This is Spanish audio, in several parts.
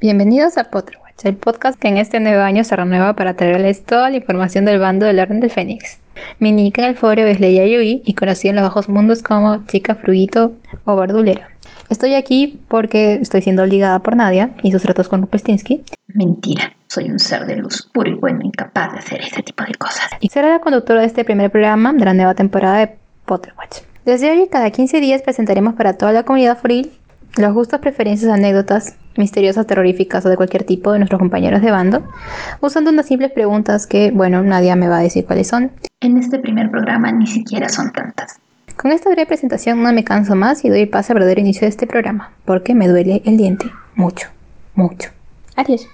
Bienvenidos a Potterwatch, el podcast que en este nuevo año se renueva para traerles toda la información del bando del Orden del Fénix. Mi nick en el foro es Leia Yui y conocido en los bajos mundos como Chica Fruguito o Verdulera. Estoy aquí porque estoy siendo obligada por Nadia y sus tratos con Rupestinsky. Mentira, soy un ser de luz puro y bueno, incapaz de hacer este tipo de cosas. Y será la conductora de este primer programa de la nueva temporada de Potterwatch. Desde hoy, cada 15 días presentaremos para toda la comunidad foril los gustos, preferencias, anécdotas misteriosas, terroríficas o de cualquier tipo de nuestros compañeros de bando, usando unas simples preguntas que, bueno, nadie me va a decir cuáles son. En este primer programa ni siquiera son tantas. Con esta breve presentación no me canso más y doy paso al verdadero inicio de este programa, porque me duele el diente. Mucho, mucho. Adiós.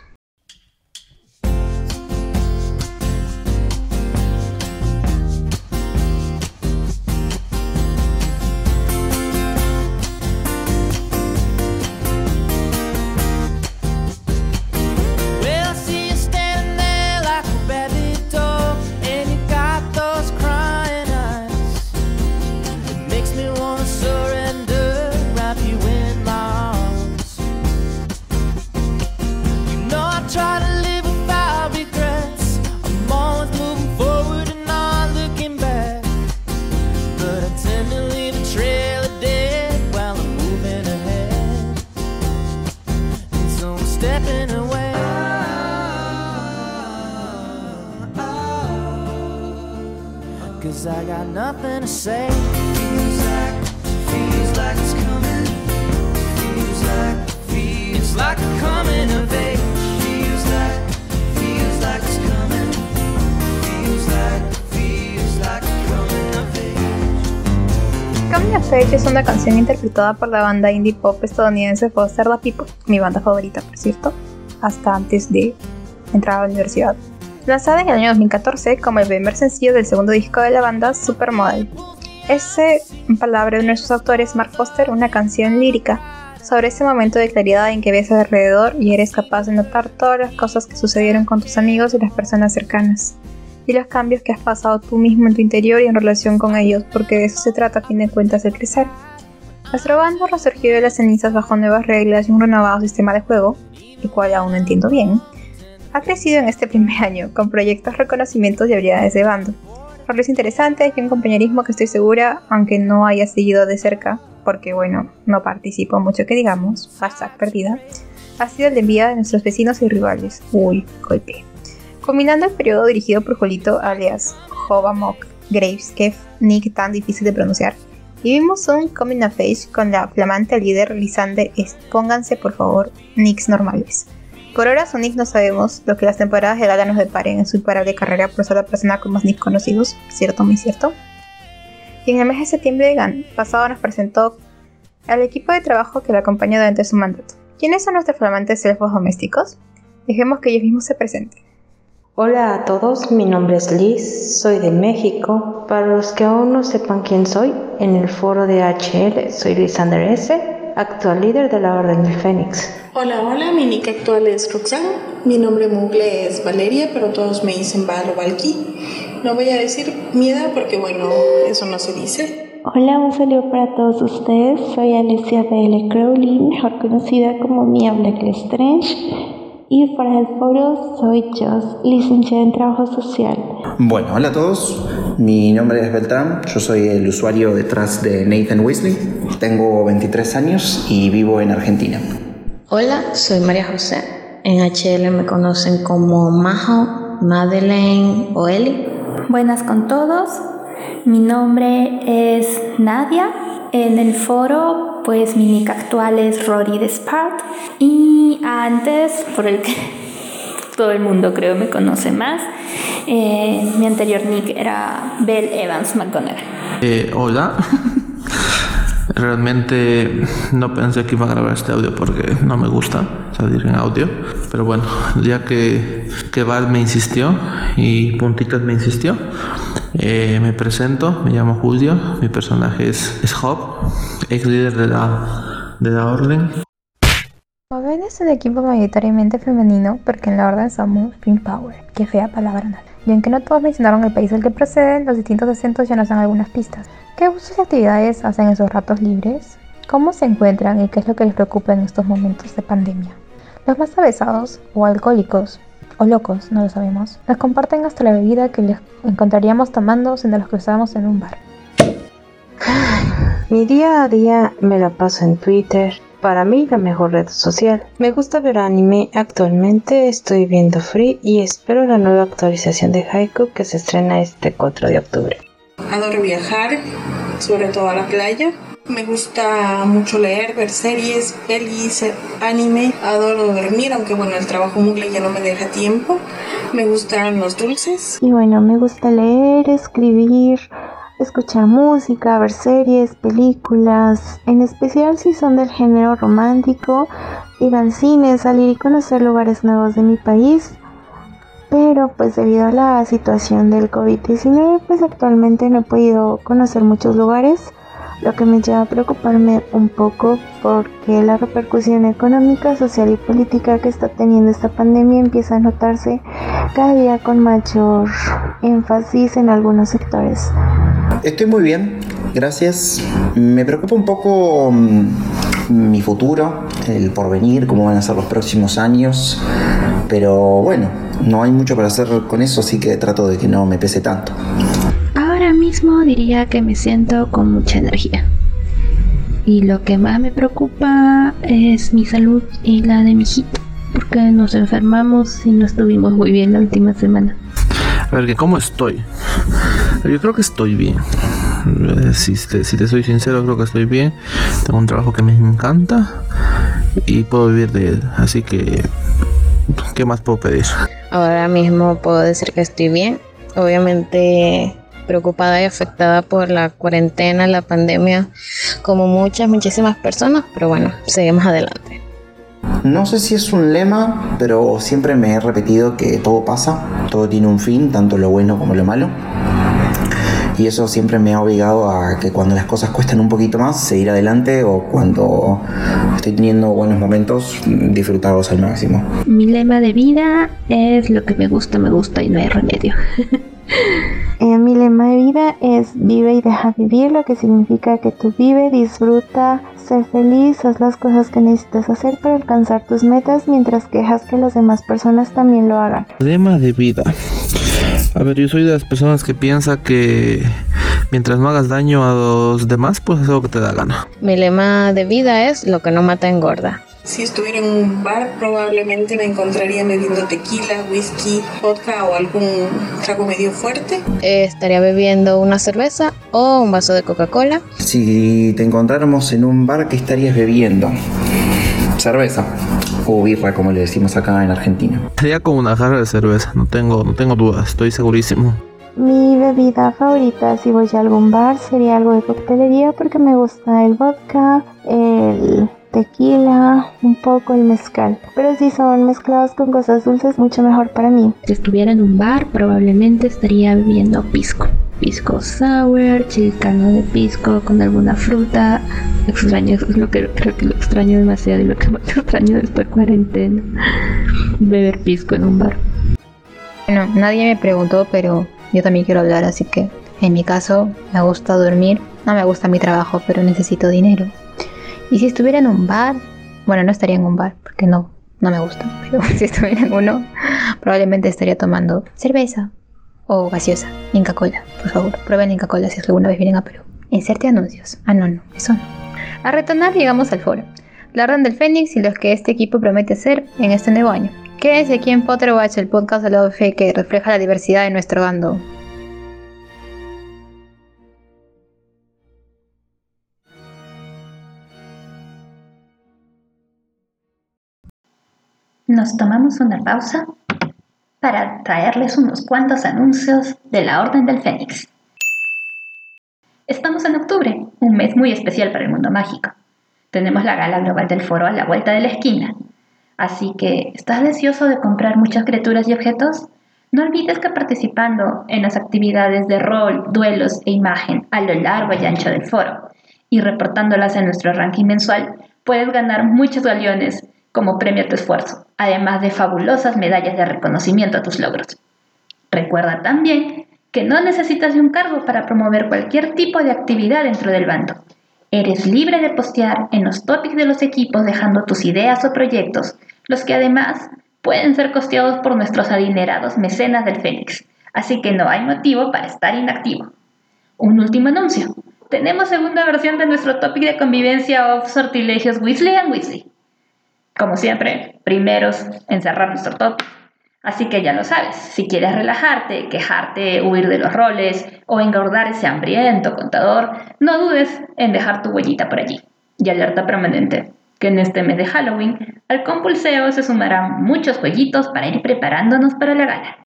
Coming of Age es una canción interpretada por la banda indie pop estadounidense Foster the People, mi banda favorita por cierto, hasta antes de entrar a la universidad. Lanzada en el año 2014 como el primer sencillo del segundo disco de la banda Supermodel. Ese, en palabra de uno de sus autores, Mark Foster, una canción lírica sobre ese momento de claridad en que ves alrededor y eres capaz de notar todas las cosas que sucedieron con tus amigos y las personas cercanas, y los cambios que has pasado tú mismo en tu interior y en relación con ellos, porque de eso se trata a fin de cuentas el crecer. Nuestro bando resurgió de las cenizas bajo nuevas reglas y un renovado sistema de juego, el cual aún no entiendo bien, ha crecido en este primer año con proyectos, reconocimientos y habilidades de bando roles interesantes y un compañerismo que estoy segura, aunque no haya seguido de cerca, porque bueno, no participo mucho que digamos, hashtag perdida, ha sido el de envía de nuestros vecinos y rivales. Uy, golpe. Combinando el periodo dirigido por Jolito alias Jovamok Graves, que nick tan difícil de pronunciar, y vimos un coming of age con la flamante líder Lisander Pónganse por favor nicks normales. Por ahora, Sonic no sabemos lo que las temporadas de Gala nos deparen en su imparable carrera por ser la persona con más nick conocidos, cierto, muy cierto. Y en el mes de septiembre pasado nos presentó al equipo de trabajo que la acompañó durante su mandato. ¿Quiénes son nuestros flamantes elfos domésticos? Dejemos que ellos mismos se presenten. Hola a todos, mi nombre es Liz, soy de México. Para los que aún no sepan quién soy, en el foro de HL soy Lisander S actual líder de la Orden del Fénix. Hola, hola, mi nick actual es Roxanne, mi nombre Mugle es Valeria, pero todos me dicen Val o Valky. No voy a decir mi edad porque, bueno, eso no se dice. Hola, un saludo para todos ustedes. Soy Alicia B.L. Crowley, mejor conocida como Mia Black Strange y para el foro soy Joss, licenciada en Trabajo Social. Bueno, hola a todos, mi nombre es Beltrán, yo soy el usuario detrás de Nathan Weasley, tengo 23 años y vivo en Argentina. Hola, soy María José, en HL me conocen como Majo, Madeleine o Eli. Buenas con todos, mi nombre es Nadia, en el foro pues mi nick actual es Rory Despart y antes, por el que todo el mundo creo me conoce más, eh, mi anterior nick era Bell Evans McGonagall. Eh, hola. Realmente no pensé que iba a grabar este audio porque no me gusta salir en audio. Pero bueno, ya que, que Val me insistió y Puntitas me insistió, eh, me presento, me llamo Julio, mi personaje es, es Hop, ex líder de la, de la orden. Joven es un equipo mayoritariamente femenino porque en la orden somos Pink Power, que fea palabra nada. Y aunque no todos mencionaron el país del que proceden, los distintos acentos ya nos dan algunas pistas. ¿Qué usos y actividades hacen en sus ratos libres? ¿Cómo se encuentran y qué es lo que les preocupa en estos momentos de pandemia? Los más avesados o alcohólicos o locos, no lo sabemos, nos comparten hasta la bebida que les encontraríamos tomando si nos los cruzamos en un bar. Mi día a día me la paso en Twitter, para mí la mejor red social. Me gusta ver anime, actualmente estoy viendo Free y espero la nueva actualización de Haiku que se estrena este 4 de octubre. Adoro viajar, sobre todo a la playa. Me gusta mucho leer, ver series, pelis, anime. Adoro dormir, aunque bueno, el trabajo mugle ya no me deja tiempo. Me gustan los dulces. Y bueno, me gusta leer, escribir, escuchar música, ver series, películas, en especial si son del género romántico, ir al cine, salir y conocer lugares nuevos de mi país. Pero pues debido a la situación del COVID-19, pues actualmente no he podido conocer muchos lugares, lo que me lleva a preocuparme un poco porque la repercusión económica, social y política que está teniendo esta pandemia empieza a notarse cada día con mayor énfasis en algunos sectores. Estoy muy bien, gracias. Me preocupa un poco mm, mi futuro, el porvenir, cómo van a ser los próximos años. Pero bueno, no hay mucho para hacer con eso, así que trato de que no me pese tanto. Ahora mismo diría que me siento con mucha energía. Y lo que más me preocupa es mi salud y la de mi hijito, porque nos enfermamos y no estuvimos muy bien la última semana. A ver, ¿cómo estoy? Yo creo que estoy bien. Eh, Si te, si te soy sincero, creo que estoy bien. Tengo un trabajo que me encanta y puedo vivir de él. Así que, ¿qué más puedo pedir? Ahora mismo puedo decir que estoy bien. Obviamente preocupada y afectada por la cuarentena, la pandemia, como muchas, muchísimas personas, pero bueno, seguimos adelante. No sé si es un lema, pero siempre me he repetido que todo pasa, todo tiene un fin, tanto lo bueno como lo malo. Y eso siempre me ha obligado a que cuando las cosas cuestan un poquito más, seguir adelante o cuando estoy teniendo buenos momentos, disfrutarlos al máximo. Mi lema de vida es lo que me gusta, me gusta y no hay remedio. Eh, mi lema de vida es vive y deja vivir, lo que significa que tú vive, disfruta, sé feliz, haz las cosas que necesitas hacer para alcanzar tus metas mientras que dejas que las demás personas también lo hagan. Lema de vida. A ver, yo soy de las personas que piensa que mientras no hagas daño a los demás, pues haz lo que te da gana. Mi lema de vida es lo que no mata engorda. Si estuviera en un bar, probablemente me encontraría bebiendo tequila, whisky, vodka o algún trago medio fuerte. Eh, estaría bebiendo una cerveza o un vaso de Coca-Cola. Si te encontráramos en un bar, ¿qué estarías bebiendo? Cerveza o birra, como le decimos acá en Argentina. Sería como una jarra de cerveza, no tengo, no tengo dudas, estoy segurísimo. Mi bebida favorita si voy a algún bar sería algo de coctelería porque me gusta el vodka, el tequila, un poco el mezcal. Pero si son mezclados con cosas dulces, mucho mejor para mí. Si estuviera en un bar, probablemente estaría bebiendo pisco. Pisco sour, chilcano de pisco con alguna fruta. Extraño, es lo que creo que lo extraño demasiado y lo que más extraño de esta cuarentena. Beber pisco en un bar. Bueno, nadie me preguntó, pero yo también quiero hablar, así que en mi caso me gusta dormir. No me gusta mi trabajo, pero necesito dinero. Y si estuviera en un bar, bueno, no estaría en un bar, porque no, no me gusta, pero si estuviera en uno, probablemente estaría tomando cerveza o gaseosa, Inca Cola, por favor, prueben Inca Cola si alguna vez vienen a Perú. Inserte anuncios. Ah, no, no, eso no. A retornar, llegamos al foro. La Orden del Fénix y los que este equipo promete ser en este nuevo año. Quédense aquí en Potterwatch, el podcast de la OF que refleja la diversidad de nuestro bando. Nos tomamos una pausa para traerles unos cuantos anuncios de la Orden del Fénix. Estamos en octubre, un mes muy especial para el mundo mágico. Tenemos la gala global del foro a la vuelta de la esquina. Así que, ¿estás deseoso de comprar muchas criaturas y objetos? No olvides que participando en las actividades de rol, duelos e imagen a lo largo y ancho del foro y reportándolas en nuestro ranking mensual, puedes ganar muchos galeones como premio a tu esfuerzo, además de fabulosas medallas de reconocimiento a tus logros. Recuerda también que no necesitas de un cargo para promover cualquier tipo de actividad dentro del bando. Eres libre de postear en los topics de los equipos dejando tus ideas o proyectos, los que además pueden ser costeados por nuestros adinerados mecenas del Fénix, así que no hay motivo para estar inactivo. Un último anuncio. Tenemos segunda versión de nuestro topic de convivencia of sortilegios Weasley and Weasley. Como siempre, primeros en cerrar nuestro topic. Así que ya lo sabes, si quieres relajarte, quejarte, huir de los roles o engordar ese hambriento contador, no dudes en dejar tu huellita por allí. Y alerta permanente, que en este mes de Halloween al compulseo se sumarán muchos jueguitos para ir preparándonos para la gala.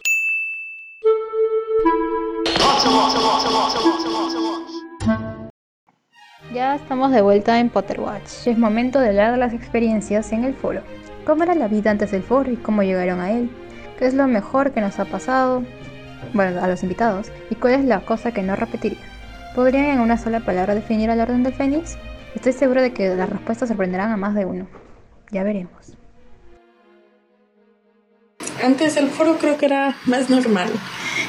Ya estamos de vuelta en Potterwatch y es momento de hablar de las experiencias en el foro. ¿Cómo era la vida antes del foro y cómo llegaron a él? ¿Qué es lo mejor que nos ha pasado? Bueno, a los invitados. ¿Y cuál es la cosa que no repetiría? ¿Podrían en una sola palabra definir al orden del Fénix? Estoy seguro de que las respuestas sorprenderán a más de uno. Ya veremos. Antes del foro creo que era más normal.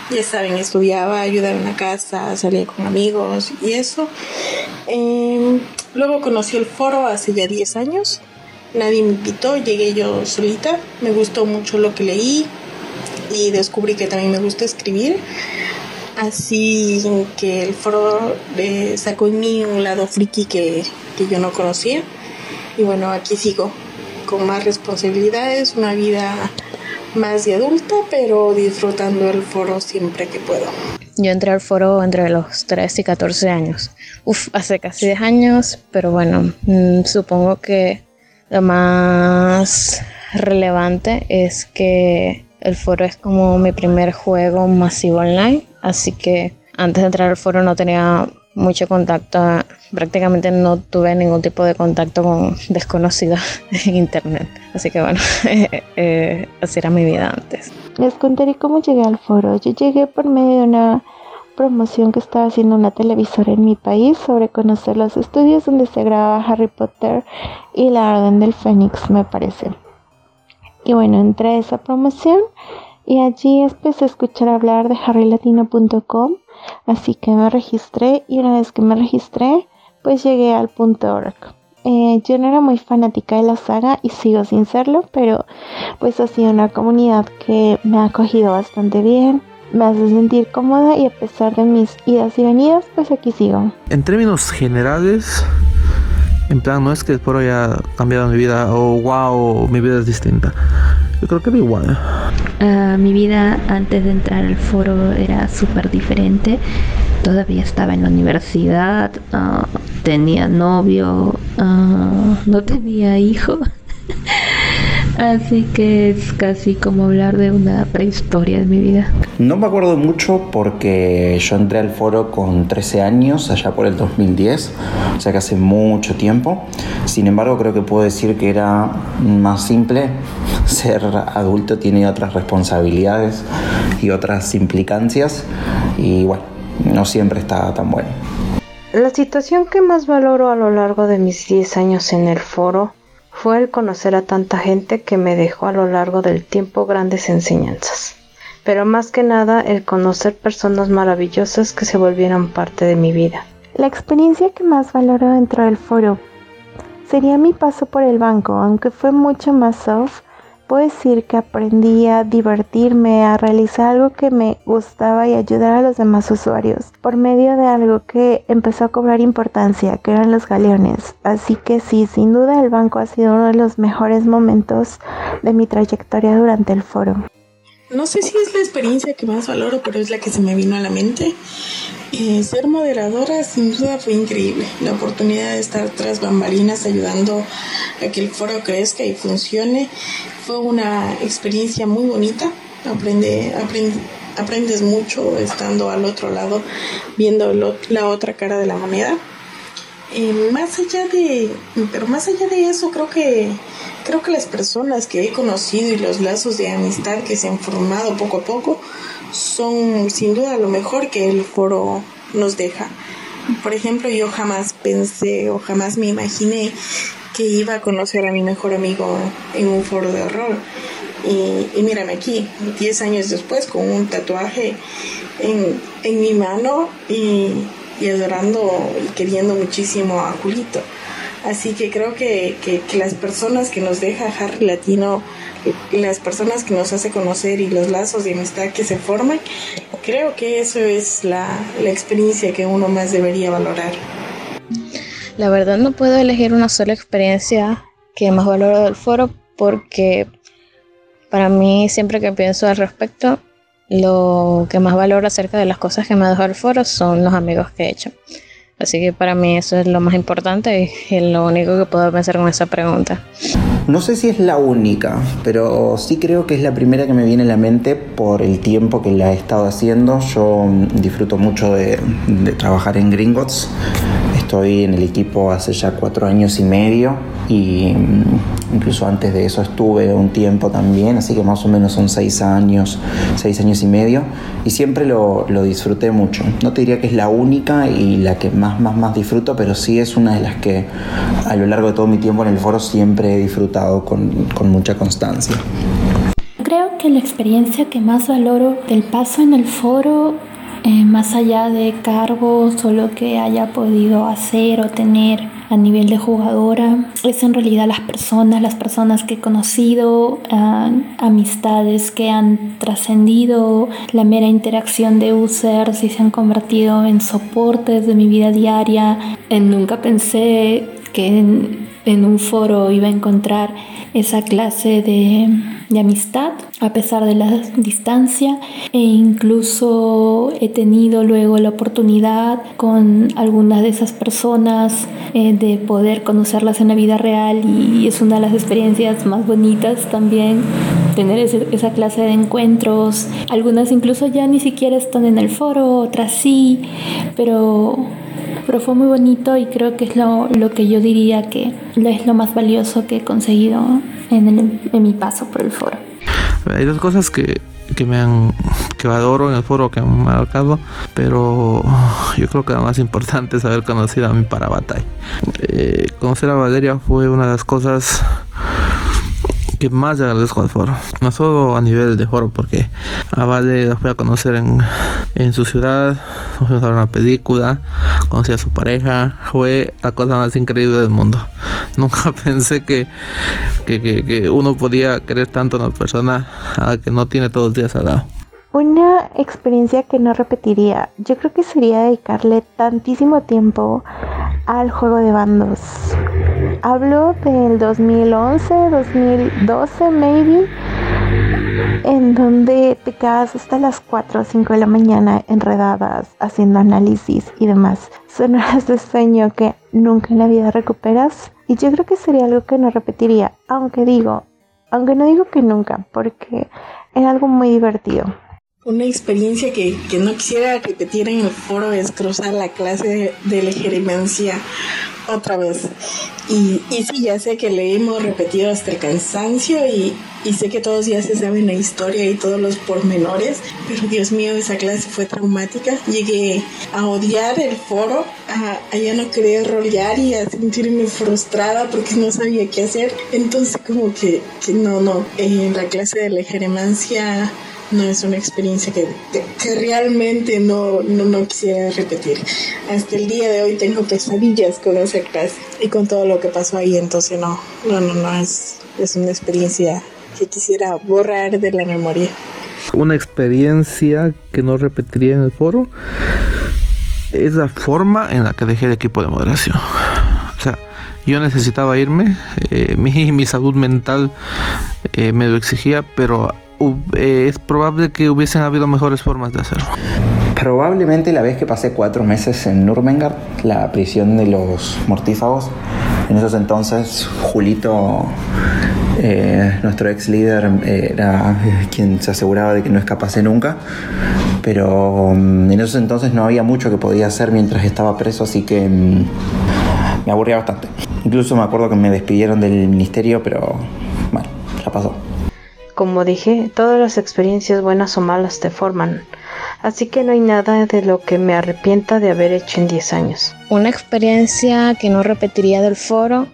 Ya saben, estudiaba, ayudaba en la casa, salía con amigos y eso. Em, luego conocí el foro hace ya 10 años. Nadie me invitó, llegué yo solita. Me gustó mucho lo que leí y descubrí que también me gusta escribir. Así que el foro eh, sacó en mí un lado friki que, que yo no conocía. Y bueno, aquí sigo con más responsabilidades, una vida más de adulta, pero disfrutando el foro siempre que puedo. Yo entré al foro entre los 13 y 14 años. Uf, hace casi 10 años, pero bueno, mm, supongo que lo más relevante es que el foro es como mi primer juego masivo online, así que antes de entrar al foro no tenía mucho contacto, prácticamente no tuve ningún tipo de contacto con desconocidos en internet. Así que bueno, eh, así era mi vida antes. Les contaré cómo llegué al foro. Yo llegué por medio de una promoción que estaba haciendo una televisora en mi país sobre conocer los estudios donde se grababa Harry Potter y la Orden del Fénix, me parece. Y bueno, entré a esa promoción y allí empecé a escuchar hablar de harrylatino.com Así que me registré y una vez que me registré, pues llegué al punto .org. Eh, yo no era muy fanática de la saga y sigo sin serlo, pero pues ha sido una comunidad que me ha acogido bastante bien, me hace sentir cómoda y a pesar de mis idas y venidas, pues aquí sigo. En términos generales, en plan, no es que foro haya cambiado mi vida o wow, mi vida es distinta. Yo creo que era igual. Uh, mi vida antes de entrar al foro era súper diferente. Todavía estaba en la universidad, uh, tenía novio, uh, no tenía hijo. Así que es casi como hablar de una prehistoria de mi vida. No me acuerdo mucho porque yo entré al foro con 13 años, allá por el 2010, o sea que hace mucho tiempo. Sin embargo, creo que puedo decir que era más simple. Ser adulto tiene otras responsabilidades y otras implicancias y bueno, no siempre está tan bueno. La situación que más valoro a lo largo de mis 10 años en el foro fue el conocer a tanta gente que me dejó a lo largo del tiempo grandes enseñanzas. Pero más que nada el conocer personas maravillosas que se volvieron parte de mi vida. La experiencia que más valoro dentro del foro sería mi paso por el banco, aunque fue mucho más soft puedo decir que aprendí a divertirme, a realizar algo que me gustaba y ayudar a los demás usuarios por medio de algo que empezó a cobrar importancia, que eran los galeones. Así que sí, sin duda el banco ha sido uno de los mejores momentos de mi trayectoria durante el foro. No sé si es la experiencia que más valoro, pero es la que se me vino a la mente. Eh, ser moderadora sin duda fue increíble. La oportunidad de estar tras bambalinas ayudando a que el foro crezca y funcione fue una experiencia muy bonita. Aprende, aprendes mucho estando al otro lado, viendo la otra cara de la moneda. Eh, más allá de, pero más allá de eso, creo que Creo que las personas que he conocido y los lazos de amistad que se han formado poco a poco son sin duda lo mejor que el foro nos deja. Por ejemplo, yo jamás pensé o jamás me imaginé que iba a conocer a mi mejor amigo en un foro de horror. Y, mírame aquí, 10 años después, con un tatuaje en, en mi mano y, adorando y queriendo muchísimo a Julito. Así que creo que, que, que las personas que nos deja Harry Latino, las personas que nos hace conocer y los lazos de amistad que se forman, creo que eso es la, la experiencia que uno más debería valorar. La verdad no puedo elegir una sola experiencia que más valoro del foro porque para mí siempre que pienso al respecto, lo que más valoro acerca de las cosas que me ha dejado el foro son los amigos que he hecho. Así que para mí eso es lo más importante y es lo único que puedo pensar con esa pregunta. No sé si es la única, pero sí creo que es la primera que me viene a la mente por el tiempo que la he estado haciendo. Yo disfruto mucho de, de trabajar en Gringotts. Estoy en el equipo hace ya cuatro años y medio y mm, incluso antes de eso estuve un tiempo también, así que más o menos son seis años, seis años y medio y siempre lo, disfruté mucho. No te diría que es la única y la que más, más, más disfruto, pero sí es una de las que a lo largo de todo mi tiempo en el foro siempre he disfrutado con mucha constancia. Creo que la experiencia que más valoro del paso en el foro eh, más allá de cargos o lo que haya podido hacer o tener a nivel de jugadora, es en realidad las personas, las personas que he conocido, uh, amistades que han trascendido la mera interacción de users y se han convertido en soportes de mi vida diaria. Eh, nunca pensé que en un foro iba a encontrar esa clase de, de, amistad a pesar de la distancia e incluso he tenido luego la oportunidad con algunas de esas personas eh, de poder conocerlas en la vida real y es una de las experiencias más bonitas también tener esa clase de encuentros. Algunas incluso ya ni siquiera están en el foro otras sí pero pero fue muy bonito y creo que es lo, lo, que yo diría que es lo más valioso que he conseguido en, el, en mi paso por el foro. Hay dos cosas que, que me han que adoro en el foro que me han marcado pero yo creo que lo más importante es haber conocido a mi Parabatay eh, conocer a Valeria fue una de las cosas que más le agradezco al foro. No solo a nivel de foro, porque a Vale la fui a conocer en, en su ciudad, fuimos a ver una película, conocí a su pareja, fue la cosa más increíble del mundo. Nunca pensé que, que, que, que uno podía querer tanto a una persona a la que no tiene todos los días al lado. Una experiencia que no repetiría, yo creo que sería dedicarle tantísimo tiempo al juego de bandos. Hablo del 2011, 2012 maybe, en donde te quedas hasta las 4 o 5 de la mañana enredadas haciendo análisis y demás. Son horas de sueño que nunca en la vida recuperas y yo creo que sería algo que no repetiría, aunque digo, aunque no digo que nunca, porque era algo muy divertido. Una experiencia que, que, no quisiera repetir en el foro es cruzar la clase de, de la gerencia otra vez. Y, y sí, ya sé que le hemos repetido hasta el cansancio y, y, sé que todos ya se saben la historia y todos los pormenores, pero Dios mío, esa clase fue traumática. Llegué a odiar el foro, a, ya no querer rolear y a sentirme frustrada porque no sabía qué hacer. Entonces como que, no, no, en la clase de la gerencia no es una experiencia que, que realmente no, no, no, quisiera repetir. Hasta el día de hoy tengo pesadillas con esa clase y con todo lo que pasó ahí, entonces no, no, no, no, es, es una experiencia que quisiera borrar de la memoria. Una experiencia que no repetiría en el foro es la forma en la que dejé el equipo de moderación. O sea, yo necesitaba irme, eh, mi, mi salud mental eh, me lo exigía, pero es probable que hubiesen habido mejores formas de hacerlo. Probablemente la vez que pasé cuatro meses en Nuremberg, la prisión de los mortífagos, en esos entonces Julito, eh, nuestro ex líder, era quien se aseguraba de que no escapase nunca, pero um, en esos entonces no había mucho que podía hacer mientras estaba preso, así que um, me aburría bastante. Incluso me acuerdo que me despidieron del ministerio, pero bueno, ya pasó. Como dije, todas las experiencias buenas o malas te forman, así que no hay nada de lo que me arrepienta de haber hecho en 10 años. Una experiencia que no repetiría del foro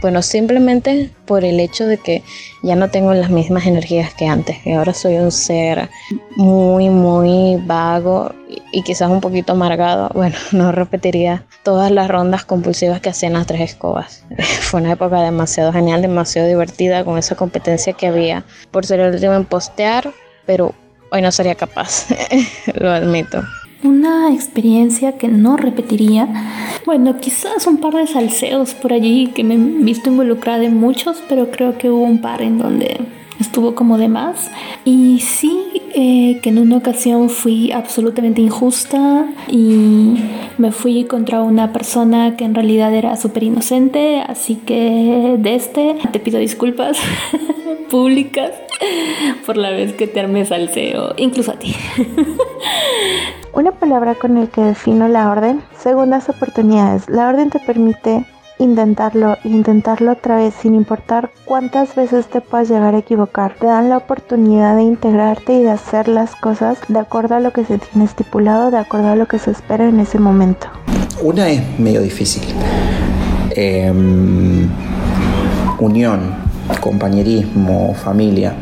Bueno, simplemente por el hecho de que ya no tengo las mismas energías que antes, que ahora soy un ser muy, muy vago y quizás un poquito amargado. Bueno, no repetiría todas las rondas compulsivas que hacían las tres escobas. Fue una época demasiado genial, demasiado divertida con esa competencia que había por ser el último en postear, pero hoy no sería capaz, lo admito. Una experiencia que no repetiría. Bueno, quizás un par de salseos por allí que me he visto involucrada en muchos, pero creo que hubo un par en donde estuvo como de más. Y sí, eh, que en una ocasión fui absolutamente injusta y me fui contra una persona que en realidad era súper inocente, así que de este te pido disculpas públicas por la vez que te armé salseo, incluso a ti. Una palabra con el que defino la orden, segundas oportunidades. La orden te permite intentarlo e intentarlo otra vez sin importar cuántas veces te puedas llegar a equivocar. Te dan la oportunidad de integrarte y de hacer las cosas de acuerdo a lo que se tiene estipulado, de acuerdo a lo que se espera en ese momento. Una es medio difícil. Em, unión, compañerismo, familia.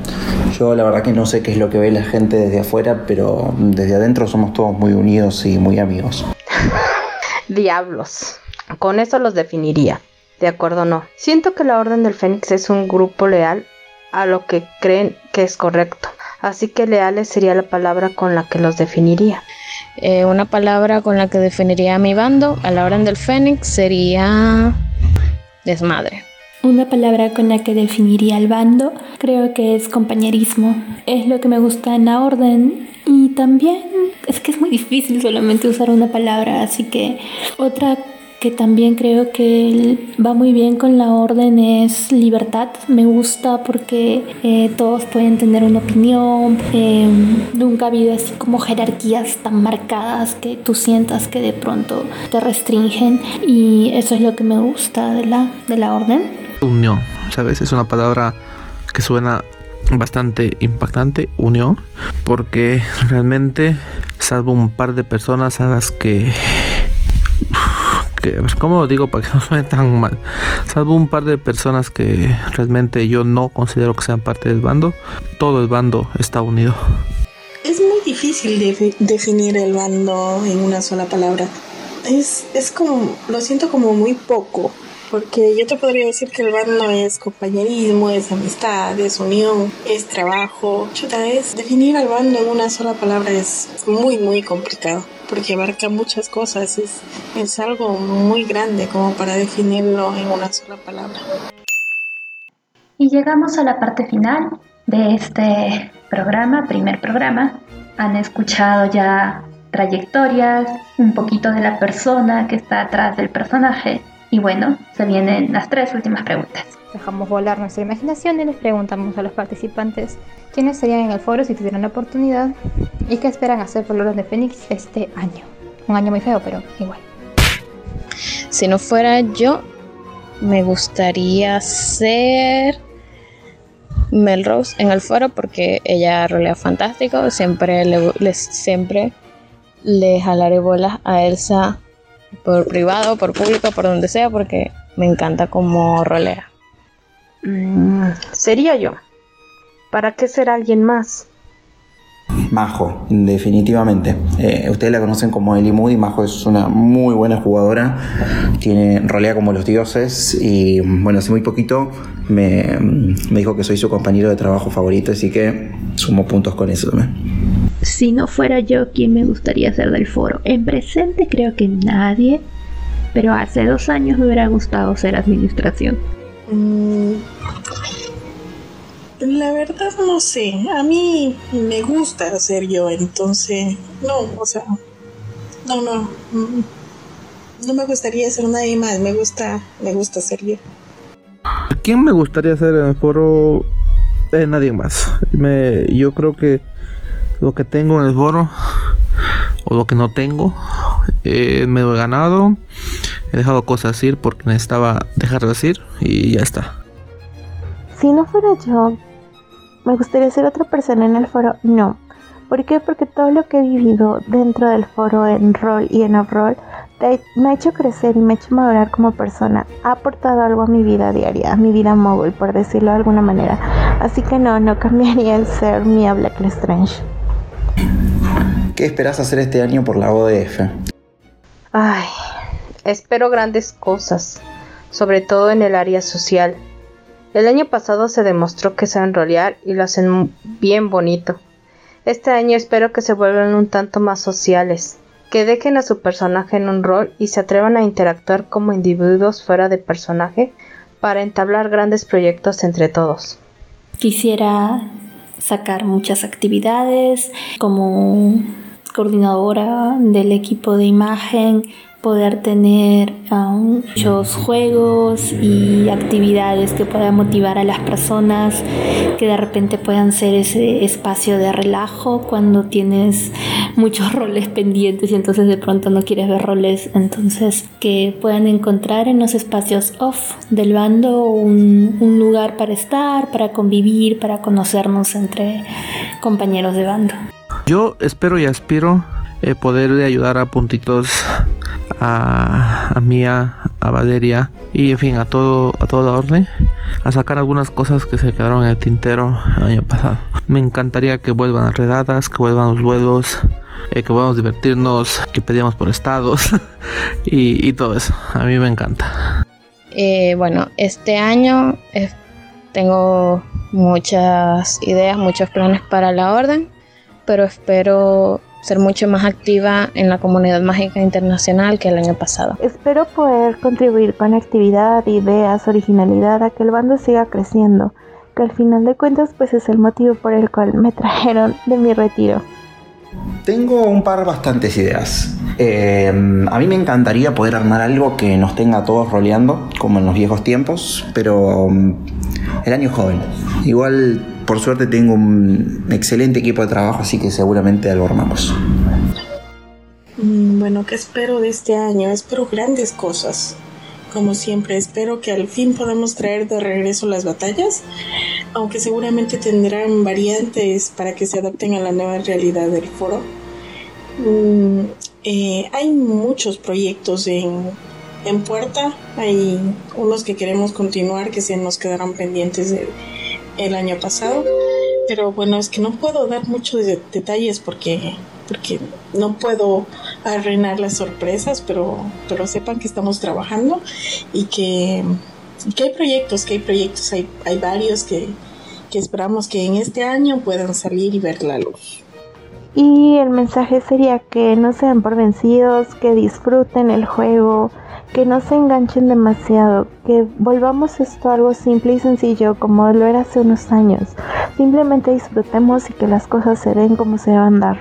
Yo la verdad que no sé qué es lo que ve la gente desde afuera, pero desde adentro somos todos muy unidos y muy amigos. Diablos. Con eso los definiría. De acuerdo o no. Siento que la Orden del Fénix es un grupo leal a lo que creen que es correcto. Así que leales sería la palabra con la que los definiría. Eh, una palabra con la que definiría a mi bando, a la Orden del Fénix, sería desmadre. Una palabra con la que definiría al bando creo que es compañerismo. Es lo que me gusta en la orden y también es que es muy difícil solamente usar una palabra, así que otra que también creo que va muy bien con la orden es libertad. Me gusta porque eh, todos pueden tener una opinión. Em, nunca ha habido así como jerarquías tan marcadas que tú sientas que de pronto te restringen y eso es lo que me gusta de la, de la orden. Unión, ¿sabes? Es una palabra que suena bastante impactante, unión, porque realmente salvo un par de personas a las que que, ¿cómo lo digo para que no suene tan mal? Salvo un par de personas que realmente yo no considero que sean parte del bando, todo el bando está unido. Es muy difícil definir el bando en una sola palabra. Es, es como, lo siento como muy poco. Porque yo te podría decir que el bando es compañerismo, es amistad, es unión, es trabajo. Chuta, es definir al bando en una sola palabra es muy, muy complicado. Porque abarca muchas cosas. Es, es algo muy grande como para definirlo en una sola palabra. Y llegamos a la parte final de este programa, primer programa. Han escuchado ya trayectorias, un poquito de la persona que está atrás del personaje y bueno, se vienen las tres últimas preguntas. Dejamos volar nuestra imaginación y les preguntamos a los participantes quiénes serían en el foro si tuvieran la oportunidad y qué esperan hacer por los de Fénix este año. Un año muy feo, pero igual. Si no fuera yo, me gustaría ser Melrose en el foro porque ella rolea fantástico. Siempre le, siempre le jalaré bolas a Elsa por privado, por público, por donde sea, porque me encanta como rolea. Mm, sería yo. ¿Para qué ser alguien más? Majo, definitivamente. Eh, ustedes la conocen como Ellie Moody. Majo es una muy buena jugadora. Tiene rolea como los dioses. Y bueno, hace muy poquito me, me dijo que soy su compañero de trabajo favorito. Así que sumo puntos con eso también. Si no fuera yo, ¿quién me gustaría ser del foro? En presente creo que nadie, pero hace dos años me hubiera gustado ser administración. Mm, la verdad no sé, a mí me gusta ser yo, entonces no, o sea, no, no, mm, no me gustaría ser nadie más, me gusta, me gusta ser yo. ¿Quién me gustaría ser en el foro? Eh, nadie más. Me, yo creo que lo que tengo en el foro o lo que no tengo eh, me lo he ganado he dejado cosas ir porque necesitaba dejarlas ir y ya está si no fuera yo me gustaría ser otra persona en el foro no ¿Por qué? Porque todo lo que he vivido dentro del foro en rol y en off-roll me ha hecho crecer y me ha hecho madurar como persona. Ha aportado algo a mi vida diaria, a mi vida móvil, por decirlo de alguna manera. Así que no, no cambiaría el ser mi Black Strange. ¿Qué esperas hacer este año por la ODF? Ay, espero grandes cosas, sobre todo en el área social. El año pasado se demostró que saben rolear y lo hacen bien bonito. Este año espero que se vuelvan un tanto más sociales que dejen a su personaje en un rol y se atrevan a interactuar como individuos fuera de personaje para entablar grandes proyectos entre todos. Quisiera sacar muchas actividades como coordinadora del equipo de imagen, poder tener um, muchos juegos y actividades que puedan motivar a las personas, que de repente puedan ser ese espacio de relajo cuando tienes muchos roles pendientes y entonces de pronto no quieres ver roles, entonces que puedan encontrar en los espacios off del bando un, un lugar para estar, para convivir, para conocernos entre compañeros de bando. Yo espero y aspiro eh, poder ayudar a puntitos a, a Mía, a Valeria y en fin a todo a toda orden a sacar algunas cosas que se quedaron en el tintero el año pasado. Me encantaría que vuelvan a redadas, que vuelvan los vuelos, eh, que podamos divertirnos, que pedíamos por estados y, todo eso. A mí me encanta. Eh, bueno, este año eh, tengo muchas ideas, muchos planes para la orden, pero espero ser mucho más activa en la comunidad mágica internacional que el año pasado. Espero poder contribuir con actividad, ideas, originalidad a que el bando siga creciendo, que al final de cuentas pues es el motivo por el cual me trajeron de mi retiro. Tengo un par bastantes ideas. Eh, a mí me encantaría poder armar algo que nos tenga todos roleando, como en los viejos tiempos, pero um, el año joven. Igual por suerte tengo un excelente equipo de trabajo, así que seguramente lo armamos. Mm, bueno, ¿qué espero de este año? Espero grandes cosas. Como siempre, espero que al fin podamos traer de regreso las batallas, aunque seguramente tendrán variantes para que se adapten a la nueva realidad del foro. Mm, eh, hay muchos proyectos en, en puerta, hay unos que queremos continuar que se nos quedarán pendientes de el año pasado. Pero bueno, es que no puedo dar muchos detalles porque, porque no puedo arruinar las sorpresas, pero, pero sepan que estamos trabajando y que, que hay proyectos, que hay proyectos, hay, hay varios que, que esperamos que en este año puedan salir y ver la luz. Y el mensaje sería que no sean por vencidos, que disfruten el juego, que no se enganchen demasiado, que volvamos esto algo simple y sencillo como lo era hace unos años. Simplemente disfrutemos y que las cosas se den como se van a dar.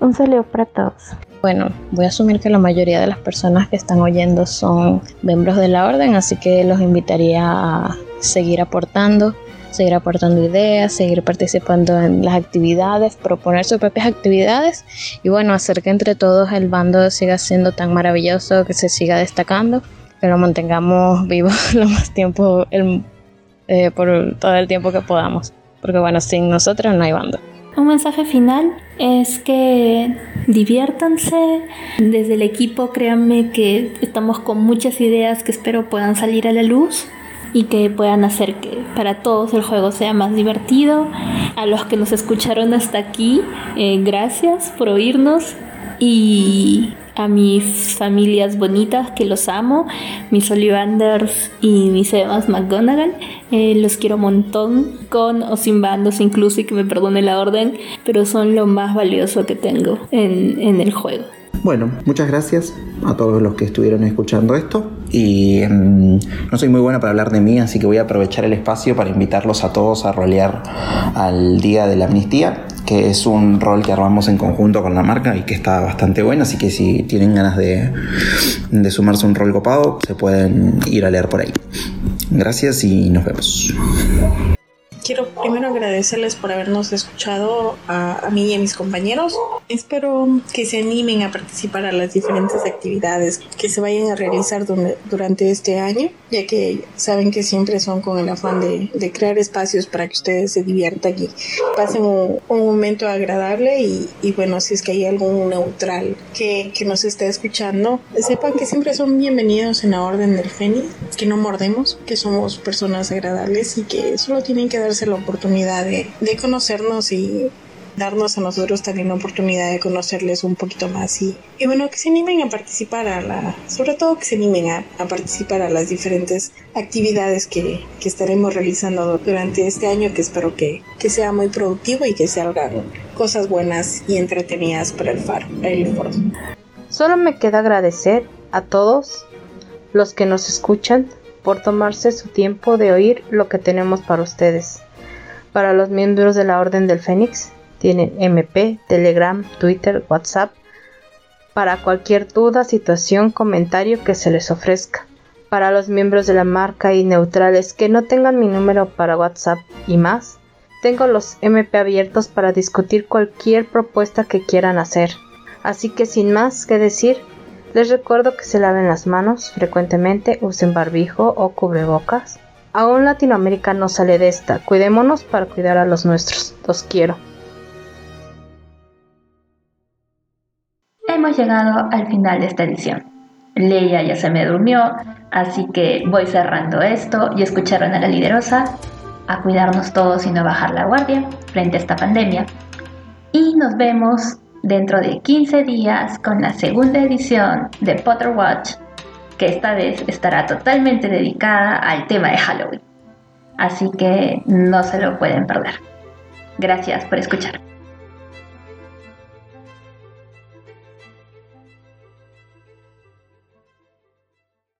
Un saludo para todos. Bueno, voy a asumir que la mayoría de las personas que están oyendo son miembros de la orden, así que los invitaría a seguir aportando seguir aportando ideas, seguir participando en las actividades, proponer sus propias actividades y bueno, hacer que entre todos el bando siga siendo tan maravilloso, que se siga destacando, que lo mantengamos vivo lo más tiempo, eh, por todo el tiempo que podamos, porque bueno, sin nosotros no hay bando. Un mensaje final es que diviértanse. Desde el equipo, créanme que estamos con muchas ideas que espero puedan salir a la luz y que puedan hacer que para todos el juego sea más divertido. A los que nos escucharon hasta aquí, eh, gracias por oírnos y a mis familias bonitas que los amo, mis Ollivanders y mis Evans McGonagall. Eh, los quiero un montón, con o sin bandos incluso y que me perdone la orden, pero son lo más valioso que tengo en, en el juego. Bueno, muchas gracias a todos los que estuvieron escuchando esto. Y mm, no soy muy buena para hablar de mí, así que voy a aprovechar el espacio para invitarlos a todos a rolear al Día de la Amnistía, que es un rol que armamos en conjunto con la marca y que está bastante bueno. Así que si tienen ganas de, de sumarse a un rol copado, se pueden ir a leer por ahí. Gracias y nos vemos. Quiero primero agradecerles por habernos escuchado a, mí y a mis compañeros. Espero que se animen a participar a las diferentes actividades que se vayan a realizar durante este año, ya que saben que siempre son con el afán de, crear espacios para que ustedes se diviertan y pasen un, momento agradable y, bueno, si es que hay algún neutral que, que nos esté escuchando, sepan que siempre son bienvenidos en la Orden del Fénix, que no mordemos, que somos personas agradables y que solo tienen que darse la oportunidad de, de conocernos y darnos a nosotros también la oportunidad de conocerles un poquito más y, y bueno, que se animen a participar a la, sobre todo que se animen a, a participar a las diferentes actividades que, que, estaremos realizando durante este año que espero que, que sea muy productivo y que se hagan cosas buenas y entretenidas para el faro, el foro. Solo me queda agradecer a todos los que nos escuchan por tomarse su tiempo de oír lo que tenemos para ustedes. Para los miembros de la Orden del Fénix, tienen MP, Telegram, Twitter, WhatsApp, para cualquier duda, situación, comentario que se les ofrezca. Para los miembros de la marca y neutrales que no tengan mi número para WhatsApp y más, tengo los MP abiertos para discutir cualquier propuesta que quieran hacer. Así que sin más que decir, les recuerdo que se laven las manos frecuentemente, usen barbijo o cubrebocas. Aún Latinoamérica no sale de esta, cuidémonos para cuidar a los nuestros. Los quiero. Hemos llegado al final de esta edición. Leia ya se me durmió, así que voy cerrando esto y escucharon a la liderosa a cuidarnos todos y no bajar la guardia frente a esta pandemia. Y nos vemos dentro de 15 días con la segunda edición de Potter Watch, que esta vez estará totalmente dedicada al tema de Halloween. Así que no se lo pueden perder. Gracias por escuchar.